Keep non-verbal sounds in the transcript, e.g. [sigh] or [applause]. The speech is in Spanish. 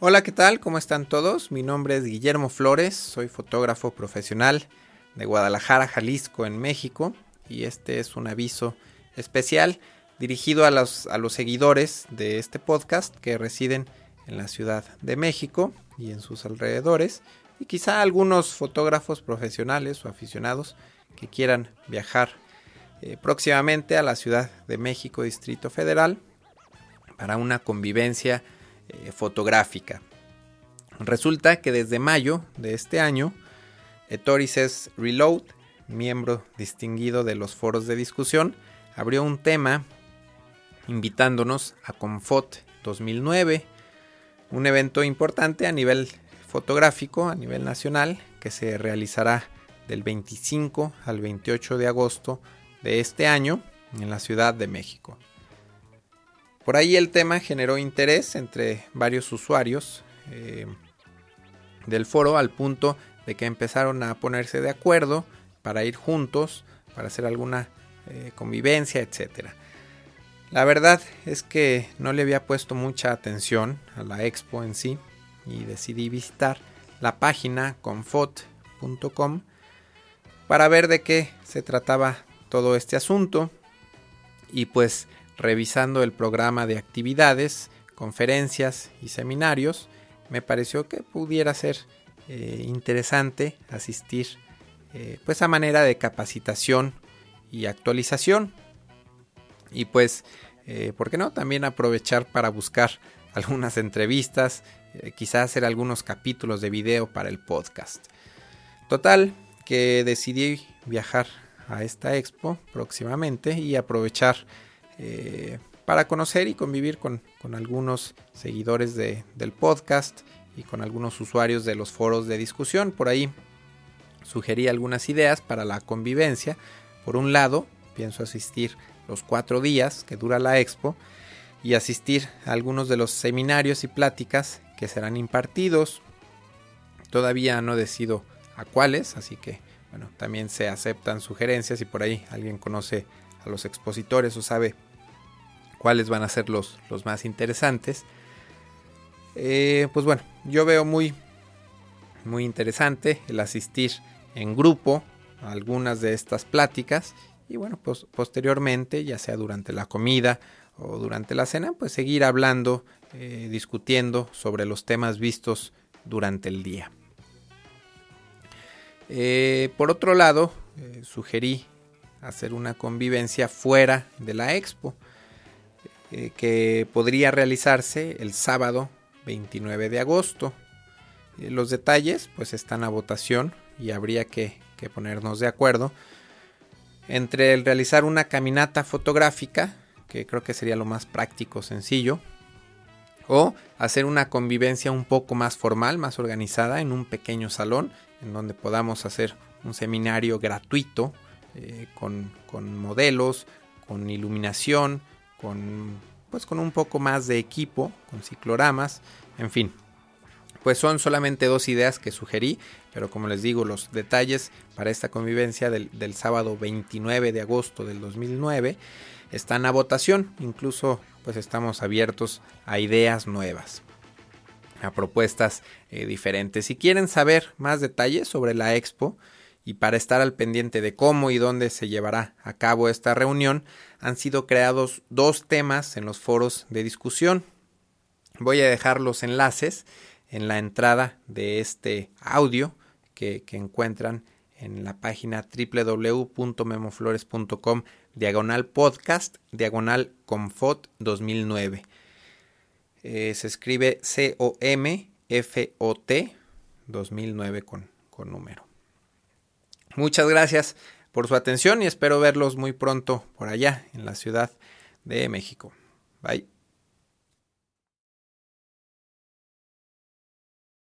Hola, ¿qué tal? ¿Cómo están todos? Mi nombre es Guillermo Flores, soy fotógrafo profesional de Guadalajara, Jalisco, en México, y este es un aviso especial dirigido a los, a los seguidores de este podcast que residen en la Ciudad de México y en sus alrededores, y quizá algunos fotógrafos profesionales o aficionados que quieran viajar eh, próximamente a la Ciudad de México, Distrito Federal, para una convivencia eh, fotográfica. Resulta que desde mayo de este año, Etorices Reload, miembro distinguido de los foros de discusión, abrió un tema invitándonos a Confot 2009, un evento importante a nivel fotográfico, a nivel nacional, que se realizará del 25 al 28 de agosto de este año en la Ciudad de México. Por ahí el tema generó interés entre varios usuarios eh, del foro al punto de que empezaron a ponerse de acuerdo para ir juntos, para hacer alguna eh, convivencia, etc. La verdad es que no le había puesto mucha atención a la expo en sí y decidí visitar la página confot.com para ver de qué se trataba todo este asunto y pues revisando el programa de actividades, conferencias y seminarios, me pareció que pudiera ser eh, interesante asistir eh, pues a manera de capacitación y actualización. Y pues eh, por qué no también aprovechar para buscar [laughs] algunas entrevistas quizás hacer algunos capítulos de video para el podcast. Total que decidí viajar a esta expo próximamente y aprovechar eh, para conocer y convivir con, algunos seguidores del podcast y con algunos usuarios de los foros de discusión. Por ahí sugerí algunas ideas para la convivencia. Por un lado, pienso asistir los cuatro días que dura la expo y asistir a algunos de los seminarios y pláticas que serán impartidos. Todavía no decido a cuáles, así que bueno, también se aceptan sugerencias y por ahí alguien conoce a los expositores o sabe cuáles van a ser los, los más interesantes. Eh, pues bueno, yo veo muy, muy interesante el asistir en grupo a algunas de estas pláticas y bueno, pues posteriormente, ya sea durante la comida o durante la cena, pues seguir hablando, eh, discutiendo sobre los temas vistos durante el día. Eh, por otro lado, sugerí hacer una convivencia fuera de la expo. Eh, que podría realizarse el sábado 29 de agosto. Eh, los detalles pues están a votación y habría que, ponernos de acuerdo entre el realizar una caminata fotográfica, que creo que sería lo más práctico, sencillo, o hacer una convivencia un poco más formal, más organizada en un pequeño salón, en donde podamos hacer un seminario gratuito eh, con, con, modelos, con iluminación, con pues con un poco más de equipo, con cicloramas, en fin. Pues son solamente dos ideas que sugerí, pero como les digo, los detalles para esta convivencia del, sábado 29 de agosto del 2009 están a votación, incluso pues estamos abiertos a ideas nuevas, a propuestas eh, diferentes. Si quieren saber más detalles sobre la expo, y para estar al pendiente de cómo y dónde se llevará a cabo esta reunión, han sido creados dos temas en los foros de discusión. Voy a dejar los enlaces en la entrada de este audio que, encuentran en la página www.memoflores.com diagonal podcast diagonal confot 2009. Eh, se escribe C-O-M-F-O-T 2009 con, con número. Muchas gracias por su atención y espero verlos muy pronto por allá en la Ciudad de México. Bye.